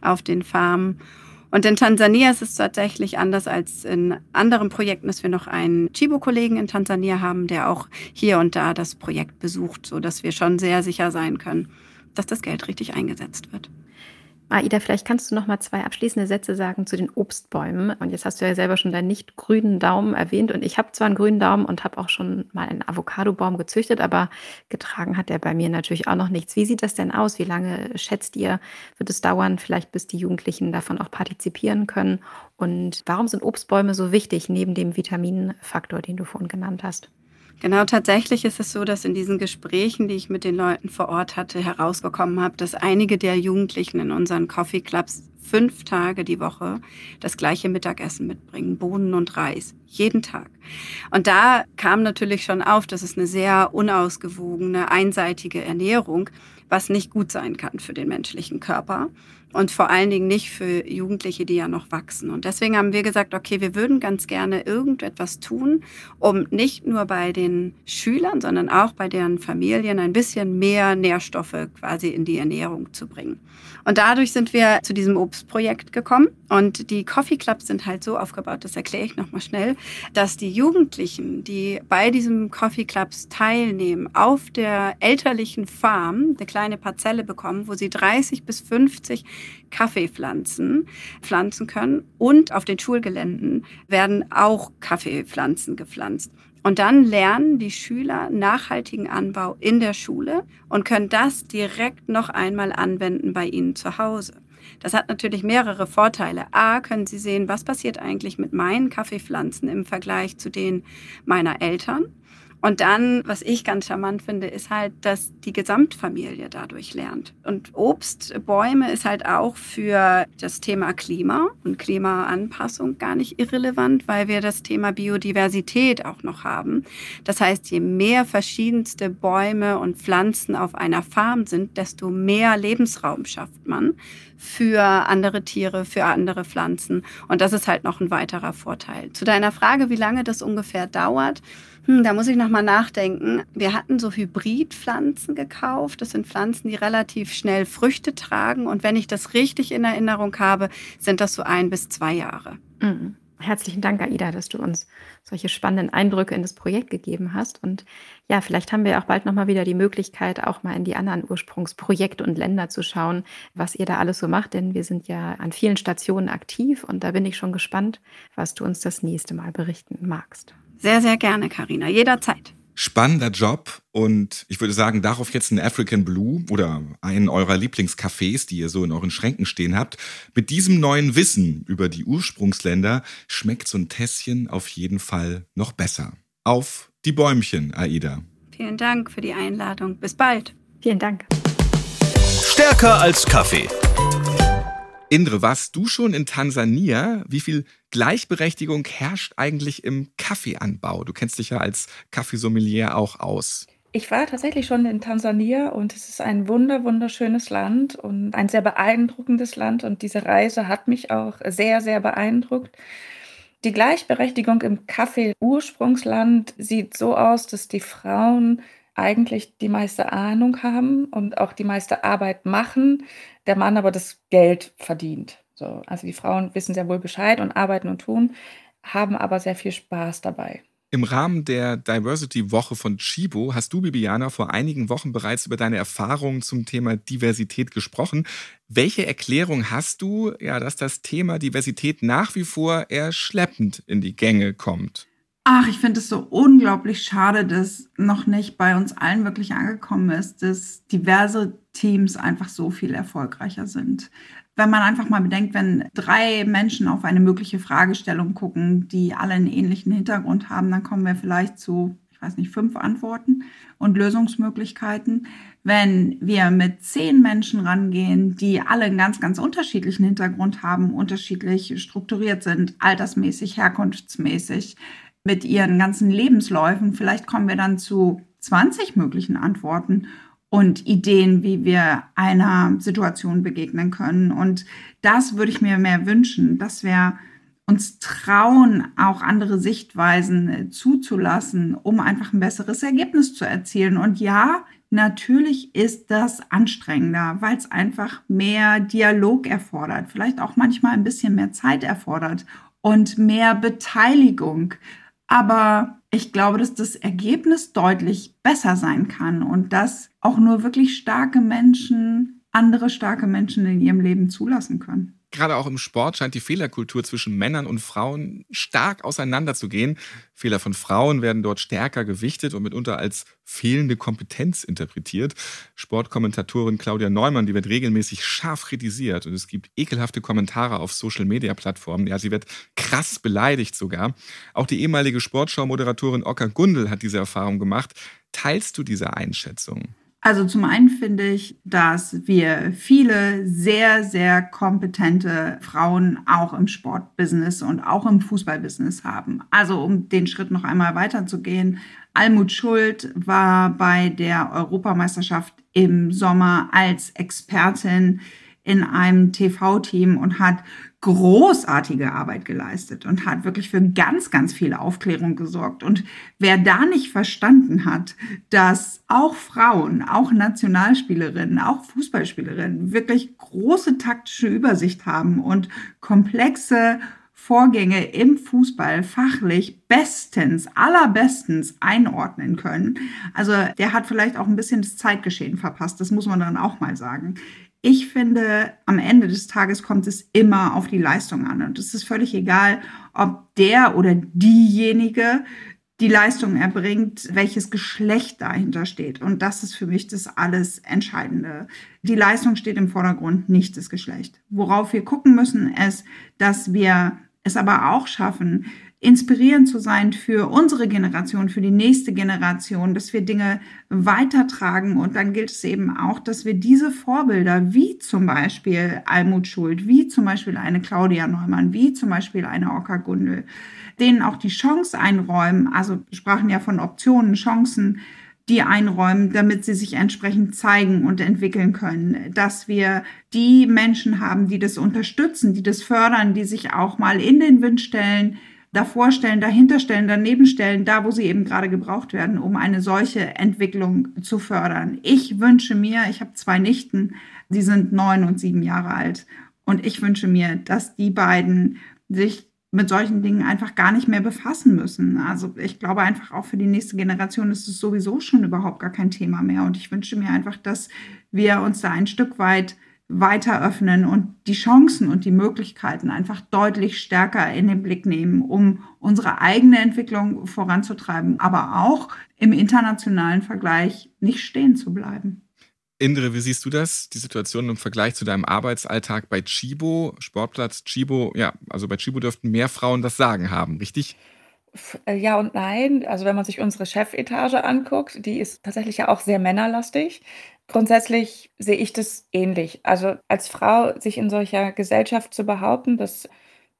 auf den Farmen und in Tansania ist es tatsächlich anders als in anderen Projekten, dass wir noch einen Chibo-Kollegen in Tansania haben, der auch hier und da das Projekt besucht, sodass wir schon sehr sicher sein können, dass das Geld richtig eingesetzt wird. Aida, vielleicht kannst du noch mal zwei abschließende Sätze sagen zu den Obstbäumen. Und jetzt hast du ja selber schon deinen nicht grünen Daumen erwähnt. Und ich habe zwar einen grünen Daumen und habe auch schon mal einen Avocadobaum gezüchtet, aber getragen hat der bei mir natürlich auch noch nichts. Wie sieht das denn aus? Wie lange schätzt ihr, wird es dauern, vielleicht bis die Jugendlichen davon auch partizipieren können? Und warum sind Obstbäume so wichtig neben dem Vitaminfaktor, den du vorhin genannt hast? Genau, tatsächlich ist es so, dass in diesen Gesprächen, die ich mit den Leuten vor Ort hatte, herausbekommen habe, dass einige der Jugendlichen in unseren Coffee Clubs fünf Tage die Woche das gleiche Mittagessen mitbringen, Bohnen und Reis, jeden Tag. Und da kam natürlich schon auf, dass es eine sehr unausgewogene, einseitige Ernährung, was nicht gut sein kann für den menschlichen Körper und vor allen Dingen nicht für Jugendliche, die ja noch wachsen. Und deswegen haben wir gesagt, okay, wir würden ganz gerne irgendetwas tun, um nicht nur bei den Schülern, sondern auch bei deren Familien ein bisschen mehr Nährstoffe quasi in die Ernährung zu bringen. Und dadurch sind wir zu diesem Obstprojekt gekommen. Und die Coffee Clubs sind halt so aufgebaut, das erkläre ich nochmal schnell, dass die Jugendlichen, die bei diesem Coffee Clubs teilnehmen, auf der elterlichen Farm eine kleine Parzelle bekommen, wo sie 30 bis 50 Kaffeepflanzen pflanzen können. Und auf den Schulgeländen werden auch Kaffeepflanzen gepflanzt. Und dann lernen die Schüler nachhaltigen Anbau in der Schule und können das direkt noch einmal anwenden bei ihnen zu Hause. Das hat natürlich mehrere Vorteile. A, können Sie sehen, was passiert eigentlich mit meinen Kaffeepflanzen im Vergleich zu denen meiner Eltern. Und dann, was ich ganz charmant finde, ist halt, dass die Gesamtfamilie dadurch lernt. Und Obstbäume ist halt auch für das Thema Klima und Klimaanpassung gar nicht irrelevant, weil wir das Thema Biodiversität auch noch haben. Das heißt, je mehr verschiedenste Bäume und Pflanzen auf einer Farm sind, desto mehr Lebensraum schafft man für andere Tiere, für andere Pflanzen. Und das ist halt noch ein weiterer Vorteil. Zu deiner Frage, wie lange das ungefähr dauert. Hm, da muss ich nochmal nachdenken. Wir hatten so Hybridpflanzen gekauft. Das sind Pflanzen, die relativ schnell Früchte tragen. Und wenn ich das richtig in Erinnerung habe, sind das so ein bis zwei Jahre. Mhm. Herzlichen Dank, Aida, dass du uns solche spannenden Eindrücke in das Projekt gegeben hast. Und ja, vielleicht haben wir auch bald nochmal wieder die Möglichkeit, auch mal in die anderen Ursprungsprojekte und Länder zu schauen, was ihr da alles so macht. Denn wir sind ja an vielen Stationen aktiv und da bin ich schon gespannt, was du uns das nächste Mal berichten magst. Sehr, sehr gerne, Karina. Jederzeit. Spannender Job und ich würde sagen, darauf jetzt ein African Blue oder einen eurer Lieblingscafés, die ihr so in euren Schränken stehen habt. Mit diesem neuen Wissen über die Ursprungsländer schmeckt so ein Tässchen auf jeden Fall noch besser. Auf die Bäumchen, Aida. Vielen Dank für die Einladung. Bis bald. Vielen Dank. Stärker als Kaffee. Indre, warst du schon in Tansania? Wie viel Gleichberechtigung herrscht eigentlich im Kaffeeanbau? Du kennst dich ja als Kaffeesommelier auch aus. Ich war tatsächlich schon in Tansania und es ist ein wunder wunderschönes Land und ein sehr beeindruckendes Land und diese Reise hat mich auch sehr, sehr beeindruckt. Die Gleichberechtigung im Kaffee-Ursprungsland sieht so aus, dass die Frauen eigentlich die meiste Ahnung haben und auch die meiste Arbeit machen, der Mann aber das Geld verdient. So, also die Frauen wissen sehr wohl Bescheid und arbeiten und tun, haben aber sehr viel Spaß dabei. Im Rahmen der Diversity-Woche von Chibo hast du, Bibiana, vor einigen Wochen bereits über deine Erfahrungen zum Thema Diversität gesprochen. Welche Erklärung hast du, ja, dass das Thema Diversität nach wie vor eher schleppend in die Gänge kommt? Ach, ich finde es so unglaublich schade, dass noch nicht bei uns allen wirklich angekommen ist, dass diverse Teams einfach so viel erfolgreicher sind. Wenn man einfach mal bedenkt, wenn drei Menschen auf eine mögliche Fragestellung gucken, die alle einen ähnlichen Hintergrund haben, dann kommen wir vielleicht zu, ich weiß nicht, fünf Antworten und Lösungsmöglichkeiten. Wenn wir mit zehn Menschen rangehen, die alle einen ganz, ganz unterschiedlichen Hintergrund haben, unterschiedlich strukturiert sind, altersmäßig, herkunftsmäßig, mit ihren ganzen Lebensläufen. Vielleicht kommen wir dann zu 20 möglichen Antworten und Ideen, wie wir einer Situation begegnen können. Und das würde ich mir mehr wünschen, dass wir uns trauen, auch andere Sichtweisen äh, zuzulassen, um einfach ein besseres Ergebnis zu erzielen. Und ja, natürlich ist das anstrengender, weil es einfach mehr Dialog erfordert, vielleicht auch manchmal ein bisschen mehr Zeit erfordert und mehr Beteiligung. Aber ich glaube, dass das Ergebnis deutlich besser sein kann und dass auch nur wirklich starke Menschen andere starke Menschen in ihrem Leben zulassen können. Gerade auch im Sport scheint die Fehlerkultur zwischen Männern und Frauen stark auseinanderzugehen. Fehler von Frauen werden dort stärker gewichtet und mitunter als fehlende Kompetenz interpretiert. Sportkommentatorin Claudia Neumann, die wird regelmäßig scharf kritisiert und es gibt ekelhafte Kommentare auf Social-Media-Plattformen. Ja, sie wird krass beleidigt sogar. Auch die ehemalige Sportschau-Moderatorin Ocker Gundel hat diese Erfahrung gemacht. Teilst du diese Einschätzung? Also zum einen finde ich, dass wir viele sehr, sehr kompetente Frauen auch im Sportbusiness und auch im Fußballbusiness haben. Also um den Schritt noch einmal weiterzugehen. Almut Schuld war bei der Europameisterschaft im Sommer als Expertin in einem TV-Team und hat großartige Arbeit geleistet und hat wirklich für ganz, ganz viel Aufklärung gesorgt. Und wer da nicht verstanden hat, dass auch Frauen, auch Nationalspielerinnen, auch Fußballspielerinnen wirklich große taktische Übersicht haben und komplexe Vorgänge im Fußball fachlich bestens, allerbestens einordnen können. Also der hat vielleicht auch ein bisschen das Zeitgeschehen verpasst, das muss man dann auch mal sagen. Ich finde, am Ende des Tages kommt es immer auf die Leistung an. Und es ist völlig egal, ob der oder diejenige die Leistung erbringt, welches Geschlecht dahinter steht. Und das ist für mich das alles Entscheidende. Die Leistung steht im Vordergrund, nicht das Geschlecht. Worauf wir gucken müssen, ist, dass wir es aber auch schaffen, inspirierend zu sein für unsere Generation, für die nächste Generation, dass wir Dinge weitertragen. Und dann gilt es eben auch, dass wir diese Vorbilder, wie zum Beispiel Almut Schuld, wie zum Beispiel eine Claudia Neumann, wie zum Beispiel eine Oka Gundel, denen auch die Chance einräumen, also sprachen ja von Optionen, Chancen, die einräumen, damit sie sich entsprechend zeigen und entwickeln können. Dass wir die Menschen haben, die das unterstützen, die das fördern, die sich auch mal in den Wind stellen, davor stellen, dahinter stellen, daneben stellen, da wo sie eben gerade gebraucht werden, um eine solche Entwicklung zu fördern. Ich wünsche mir, ich habe zwei Nichten, sie sind neun und sieben Jahre alt. Und ich wünsche mir, dass die beiden sich mit solchen Dingen einfach gar nicht mehr befassen müssen. Also ich glaube einfach auch für die nächste Generation ist es sowieso schon überhaupt gar kein Thema mehr. Und ich wünsche mir einfach, dass wir uns da ein Stück weit weiter öffnen und die Chancen und die Möglichkeiten einfach deutlich stärker in den Blick nehmen, um unsere eigene Entwicklung voranzutreiben, aber auch im internationalen Vergleich nicht stehen zu bleiben. Indre, wie siehst du das? Die Situation im Vergleich zu deinem Arbeitsalltag bei Chibo, Sportplatz Chibo, ja, also bei Chibo dürften mehr Frauen das Sagen haben, richtig? Äh, ja und nein. Also wenn man sich unsere Chefetage anguckt, die ist tatsächlich ja auch sehr männerlastig. Grundsätzlich sehe ich das ähnlich. Also als Frau sich in solcher Gesellschaft zu behaupten, das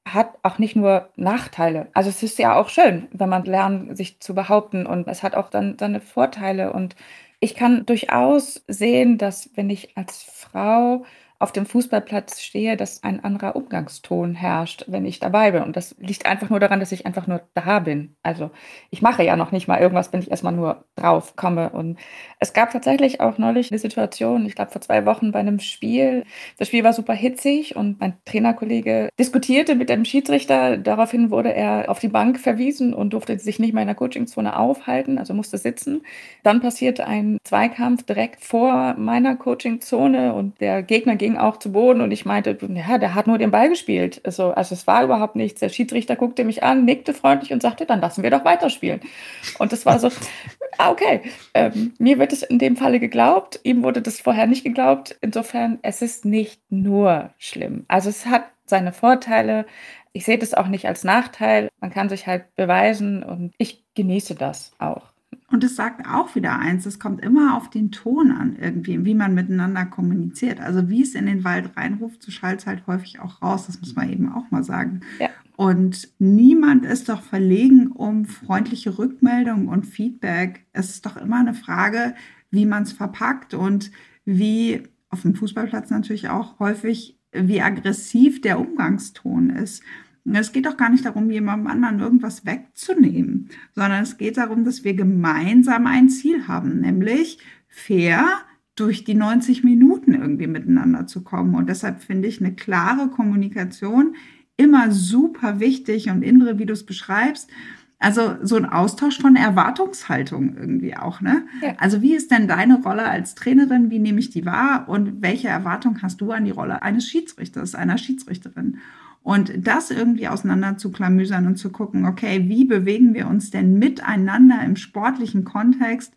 hat auch nicht nur Nachteile. Also es ist ja auch schön, wenn man lernt, sich zu behaupten und es hat auch dann seine Vorteile. Und ich kann durchaus sehen, dass wenn ich als Frau auf dem Fußballplatz stehe, dass ein anderer Umgangston herrscht, wenn ich dabei bin. Und das liegt einfach nur daran, dass ich einfach nur da bin. Also ich mache ja noch nicht mal irgendwas, wenn ich erstmal nur drauf komme. Und es gab tatsächlich auch neulich eine Situation, ich glaube vor zwei Wochen bei einem Spiel. Das Spiel war super hitzig und mein Trainerkollege diskutierte mit dem Schiedsrichter. Daraufhin wurde er auf die Bank verwiesen und durfte sich nicht mehr in der Coachingzone aufhalten, also musste sitzen. Dann passierte ein Zweikampf direkt vor meiner Coachingzone und der Gegner ging ging auch zu Boden und ich meinte, ja, der hat nur den Ball gespielt. Also, also es war überhaupt nichts. Der Schiedsrichter guckte mich an, nickte freundlich und sagte, dann lassen wir doch weiterspielen. Und das war so, ah, okay. Ähm, mir wird es in dem Falle geglaubt, ihm wurde das vorher nicht geglaubt. Insofern, es ist nicht nur schlimm. Also es hat seine Vorteile. Ich sehe das auch nicht als Nachteil. Man kann sich halt beweisen und ich genieße das auch. Und es sagt auch wieder eins, es kommt immer auf den Ton an, irgendwie, wie man miteinander kommuniziert. Also wie es in den Wald reinruft, so schallt es halt häufig auch raus, das muss man eben auch mal sagen. Ja. Und niemand ist doch verlegen um freundliche Rückmeldungen und Feedback. Es ist doch immer eine Frage, wie man es verpackt und wie auf dem Fußballplatz natürlich auch häufig, wie aggressiv der Umgangston ist. Es geht doch gar nicht darum, jemandem anderen irgendwas wegzunehmen, sondern es geht darum, dass wir gemeinsam ein Ziel haben, nämlich fair durch die 90 Minuten irgendwie miteinander zu kommen. Und deshalb finde ich eine klare Kommunikation immer super wichtig. Und Indre, wie du es beschreibst, Also so ein Austausch von Erwartungshaltung irgendwie auch, ne? Ja. Also wie ist denn deine Rolle als Trainerin? Wie nehme ich die wahr? Und welche Erwartung hast du an die Rolle eines Schiedsrichters, einer Schiedsrichterin? Und das irgendwie auseinander zu klamüsern und zu gucken, okay, wie bewegen wir uns denn miteinander im sportlichen Kontext,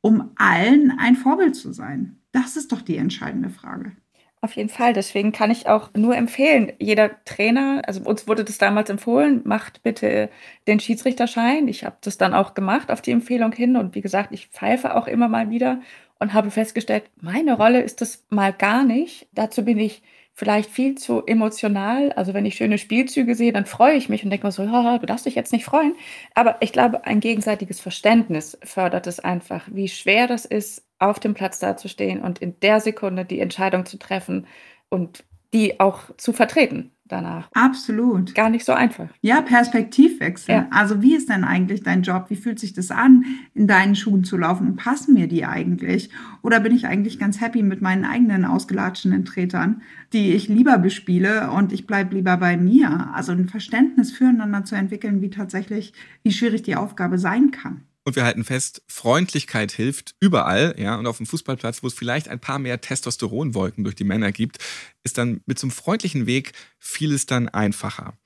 um allen ein Vorbild zu sein? Das ist doch die entscheidende Frage. Auf jeden Fall. Deswegen kann ich auch nur empfehlen, jeder Trainer, also uns wurde das damals empfohlen, macht bitte den Schiedsrichterschein. Ich habe das dann auch gemacht auf die Empfehlung hin. Und wie gesagt, ich pfeife auch immer mal wieder und habe festgestellt, meine Rolle ist das mal gar nicht. Dazu bin ich vielleicht viel zu emotional. Also wenn ich schöne Spielzüge sehe, dann freue ich mich und denke mir so, ja, du darfst dich jetzt nicht freuen. Aber ich glaube, ein gegenseitiges Verständnis fördert es einfach, wie schwer das ist, auf dem Platz dazustehen und in der Sekunde die Entscheidung zu treffen und die auch zu vertreten danach. Absolut. Gar nicht so einfach. Ja, Perspektivwechsel. Ja. Also wie ist denn eigentlich dein Job? Wie fühlt sich das an, in deinen Schuhen zu laufen? Und passen mir die eigentlich? Oder bin ich eigentlich ganz happy mit meinen eigenen ausgelatschenen Tretern, die ich lieber bespiele und ich bleibe lieber bei mir? Also ein Verständnis füreinander zu entwickeln, wie tatsächlich, wie schwierig die Aufgabe sein kann. Und wir halten fest, Freundlichkeit hilft überall, ja. Und auf dem Fußballplatz, wo es vielleicht ein paar mehr Testosteronwolken durch die Männer gibt, ist dann mit so einem freundlichen Weg vieles dann einfacher.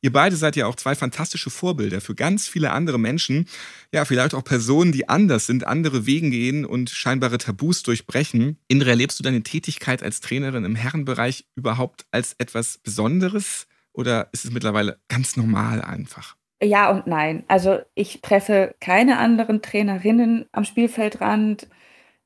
Ihr beide seid ja auch zwei fantastische Vorbilder für ganz viele andere Menschen. Ja, vielleicht auch Personen, die anders sind, andere Wegen gehen und scheinbare Tabus durchbrechen. Indra, erlebst du deine Tätigkeit als Trainerin im Herrenbereich überhaupt als etwas Besonderes? Oder ist es mittlerweile ganz normal einfach? Ja und nein. Also ich treffe keine anderen Trainerinnen am Spielfeldrand.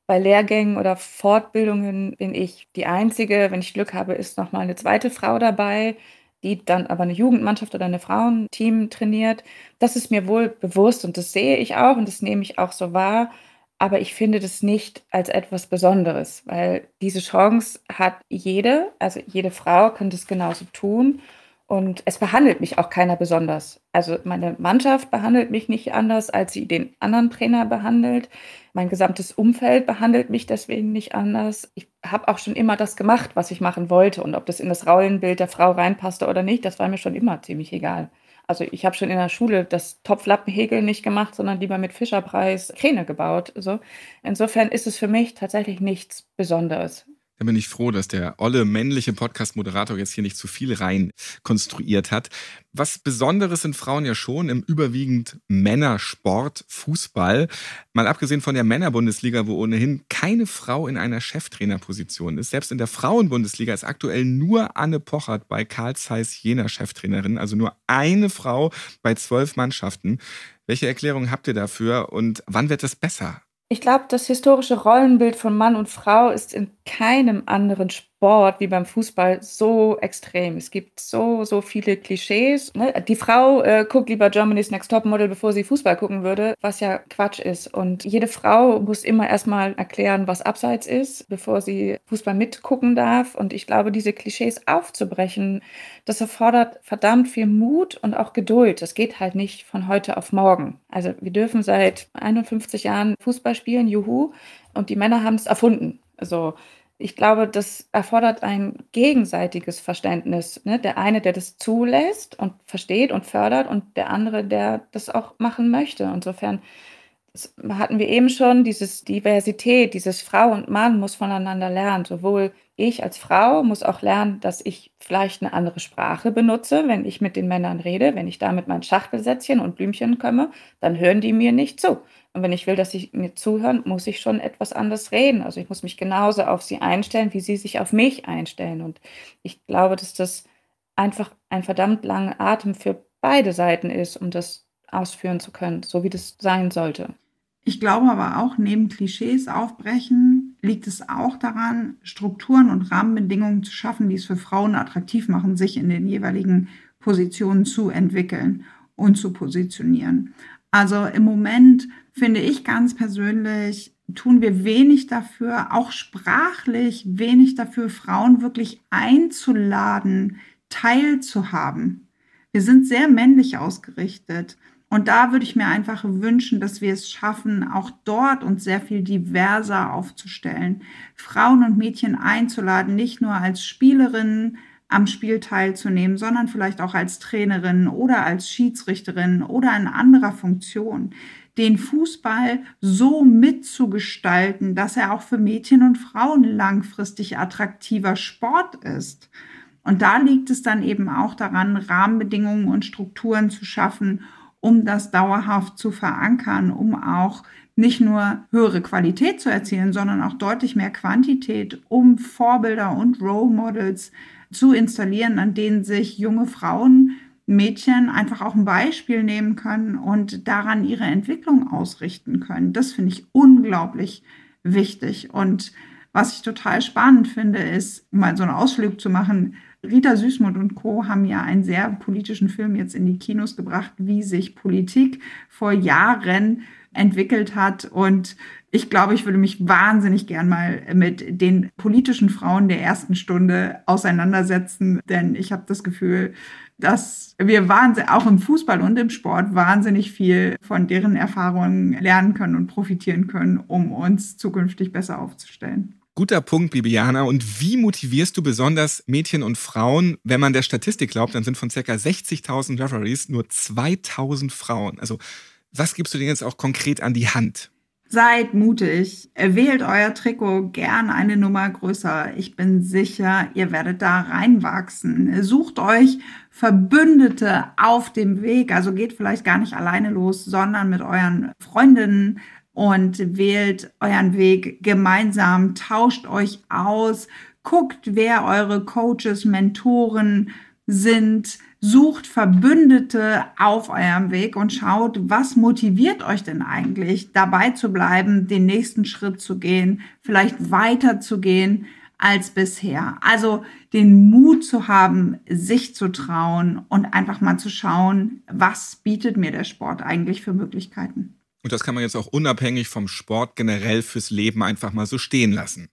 Bei Lehrgängen oder Fortbildungen bin ich die Einzige. Wenn ich Glück habe, ist noch mal eine zweite Frau dabei, die dann aber eine Jugendmannschaft oder eine Frauenteam trainiert. Das ist mir wohl bewusst und das sehe ich auch und das nehme ich auch so wahr. Aber ich finde das nicht als etwas Besonderes, weil diese Chance hat jede, also jede Frau kann das genauso tun. Und es behandelt mich auch keiner besonders. Also meine Mannschaft behandelt mich nicht anders, als sie den anderen Trainer behandelt. Mein gesamtes Umfeld behandelt mich deswegen nicht anders. Ich habe auch schon immer das gemacht, was ich machen wollte. Und ob das in das Rollenbild der Frau reinpasste oder nicht, das war mir schon immer ziemlich egal. Also ich habe schon in der Schule das Topflappenhäkeln nicht gemacht, sondern lieber mit Fischerpreis Kräne gebaut. So. Insofern ist es für mich tatsächlich nichts Besonderes. Da bin ich froh, dass der olle männliche Podcast-Moderator jetzt hier nicht zu viel rein konstruiert hat. Was Besonderes sind Frauen ja schon im überwiegend Männersport, Fußball. Mal abgesehen von der Männerbundesliga, wo ohnehin keine Frau in einer Cheftrainerposition ist. Selbst in der Frauenbundesliga ist aktuell nur Anne Pochert bei Karl Zeiss jener Cheftrainerin, also nur eine Frau bei zwölf Mannschaften. Welche Erklärung habt ihr dafür und wann wird es besser? Ich glaube, das historische Rollenbild von Mann und Frau ist in keinem anderen Sport wie beim Fußball so extrem. Es gibt so, so viele Klischees. Ne? Die Frau äh, guckt lieber Germany's Next Topmodel, bevor sie Fußball gucken würde, was ja Quatsch ist. Und jede Frau muss immer erstmal erklären, was Abseits ist, bevor sie Fußball mitgucken darf. Und ich glaube, diese Klischees aufzubrechen, das erfordert verdammt viel Mut und auch Geduld. Das geht halt nicht von heute auf morgen. Also wir dürfen seit 51 Jahren Fußball spielen, juhu. Und die Männer haben es erfunden. Also ich glaube, das erfordert ein gegenseitiges Verständnis. Ne? Der eine, der das zulässt und versteht und fördert und der andere, der das auch machen möchte. Insofern hatten wir eben schon dieses Diversität, dieses Frau und Mann muss voneinander lernen. Sowohl ich als Frau muss auch lernen, dass ich vielleicht eine andere Sprache benutze, wenn ich mit den Männern rede. Wenn ich da mit meinen Schachtelsätzchen und Blümchen komme, dann hören die mir nicht zu. Und wenn ich will, dass sie mir zuhören, muss ich schon etwas anders reden. Also ich muss mich genauso auf sie einstellen, wie sie sich auf mich einstellen. Und ich glaube, dass das einfach ein verdammt langer Atem für beide Seiten ist, um das ausführen zu können, so wie das sein sollte. Ich glaube aber auch, neben Klischees aufbrechen, liegt es auch daran, Strukturen und Rahmenbedingungen zu schaffen, die es für Frauen attraktiv machen, sich in den jeweiligen Positionen zu entwickeln und zu positionieren. Also im Moment finde ich ganz persönlich, tun wir wenig dafür, auch sprachlich wenig dafür, Frauen wirklich einzuladen, teilzuhaben. Wir sind sehr männlich ausgerichtet. Und da würde ich mir einfach wünschen, dass wir es schaffen, auch dort uns sehr viel diverser aufzustellen, Frauen und Mädchen einzuladen, nicht nur als Spielerinnen, am Spiel teilzunehmen, sondern vielleicht auch als Trainerin oder als Schiedsrichterin oder in anderer Funktion, den Fußball so mitzugestalten, dass er auch für Mädchen und Frauen langfristig attraktiver Sport ist. Und da liegt es dann eben auch daran, Rahmenbedingungen und Strukturen zu schaffen, um das dauerhaft zu verankern, um auch nicht nur höhere Qualität zu erzielen, sondern auch deutlich mehr Quantität, um Vorbilder und Role Models zu installieren, an denen sich junge Frauen, Mädchen einfach auch ein Beispiel nehmen können und daran ihre Entwicklung ausrichten können. Das finde ich unglaublich wichtig. Und was ich total spannend finde, ist, mal so einen Ausflug zu machen, Rita Süßmuth und Co. haben ja einen sehr politischen Film jetzt in die Kinos gebracht, wie sich Politik vor Jahren entwickelt hat. Und ich glaube, ich würde mich wahnsinnig gern mal mit den politischen Frauen der ersten Stunde auseinandersetzen, denn ich habe das Gefühl, dass wir wahnsinnig, auch im Fußball und im Sport wahnsinnig viel von deren Erfahrungen lernen können und profitieren können, um uns zukünftig besser aufzustellen. Guter Punkt, Bibiana. Und wie motivierst du besonders Mädchen und Frauen? Wenn man der Statistik glaubt, dann sind von ca. 60.000 Referees nur 2.000 Frauen. Also was gibst du denen jetzt auch konkret an die Hand? Seid mutig. Wählt euer Trikot gern eine Nummer größer. Ich bin sicher, ihr werdet da reinwachsen. Sucht euch Verbündete auf dem Weg. Also geht vielleicht gar nicht alleine los, sondern mit euren Freundinnen, und wählt euren Weg gemeinsam, tauscht euch aus, guckt, wer eure Coaches, Mentoren sind, sucht Verbündete auf eurem Weg und schaut, was motiviert euch denn eigentlich, dabei zu bleiben, den nächsten Schritt zu gehen, vielleicht weiter zu gehen als bisher. Also den Mut zu haben, sich zu trauen und einfach mal zu schauen, was bietet mir der Sport eigentlich für Möglichkeiten. Und das kann man jetzt auch unabhängig vom Sport generell fürs Leben einfach mal so stehen lassen.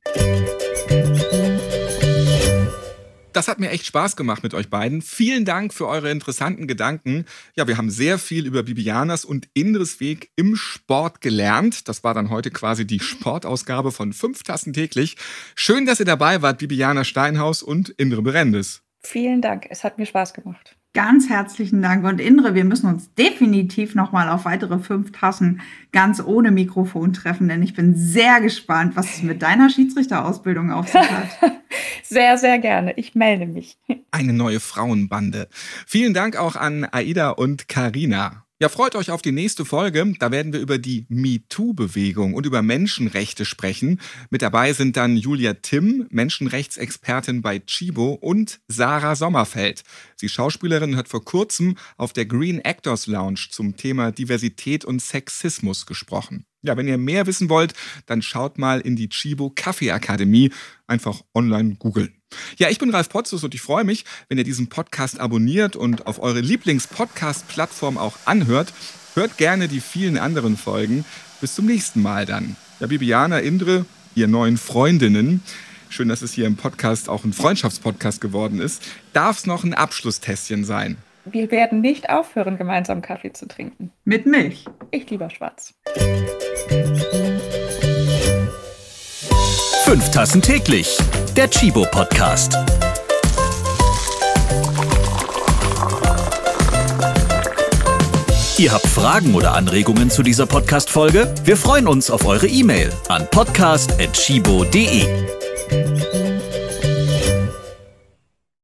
Das hat mir echt Spaß gemacht mit euch beiden. Vielen Dank für eure interessanten Gedanken. Ja, wir haben sehr viel über Bibianas und Indres Weg im Sport gelernt. Das war dann heute quasi die Sportausgabe von fünf Tassen täglich. Schön, dass ihr dabei wart, Bibiana Steinhaus und Indre Berendes. Vielen Dank. Es hat mir Spaß gemacht. Ganz herzlichen Dank. Und Indre, wir müssen uns definitiv nochmal auf weitere fünf Tassen ganz ohne Mikrofon treffen, denn ich bin sehr gespannt, was es mit deiner Schiedsrichterausbildung auf sich hat. sehr, sehr gerne. Ich melde mich. Eine neue Frauenbande. Vielen Dank auch an Aida und Karina. Ja, freut euch auf die nächste Folge. Da werden wir über die MeToo-Bewegung und über Menschenrechte sprechen. Mit dabei sind dann Julia Timm, Menschenrechtsexpertin bei Chibo und Sarah Sommerfeld. Sie Schauspielerin hat vor kurzem auf der Green Actors Lounge zum Thema Diversität und Sexismus gesprochen. Ja, wenn ihr mehr wissen wollt, dann schaut mal in die Chibo Kaffee Akademie. Einfach online googeln. Ja, ich bin Ralf Potzus und ich freue mich, wenn ihr diesen Podcast abonniert und auf eure Lieblings-Podcast-Plattform auch anhört. Hört gerne die vielen anderen Folgen. Bis zum nächsten Mal dann. Ja, Bibiana, Indre, ihr neuen Freundinnen. Schön, dass es hier im Podcast auch ein Freundschaftspodcast geworden ist. Darf es noch ein Abschlusstässchen sein? Wir werden nicht aufhören, gemeinsam Kaffee zu trinken. Mit Milch. Ich lieber schwarz. Fünf Tassen täglich. Der Chibo Podcast. Ihr habt Fragen oder Anregungen zu dieser Podcast-Folge? Wir freuen uns auf eure E-Mail an podcast.chibo.de.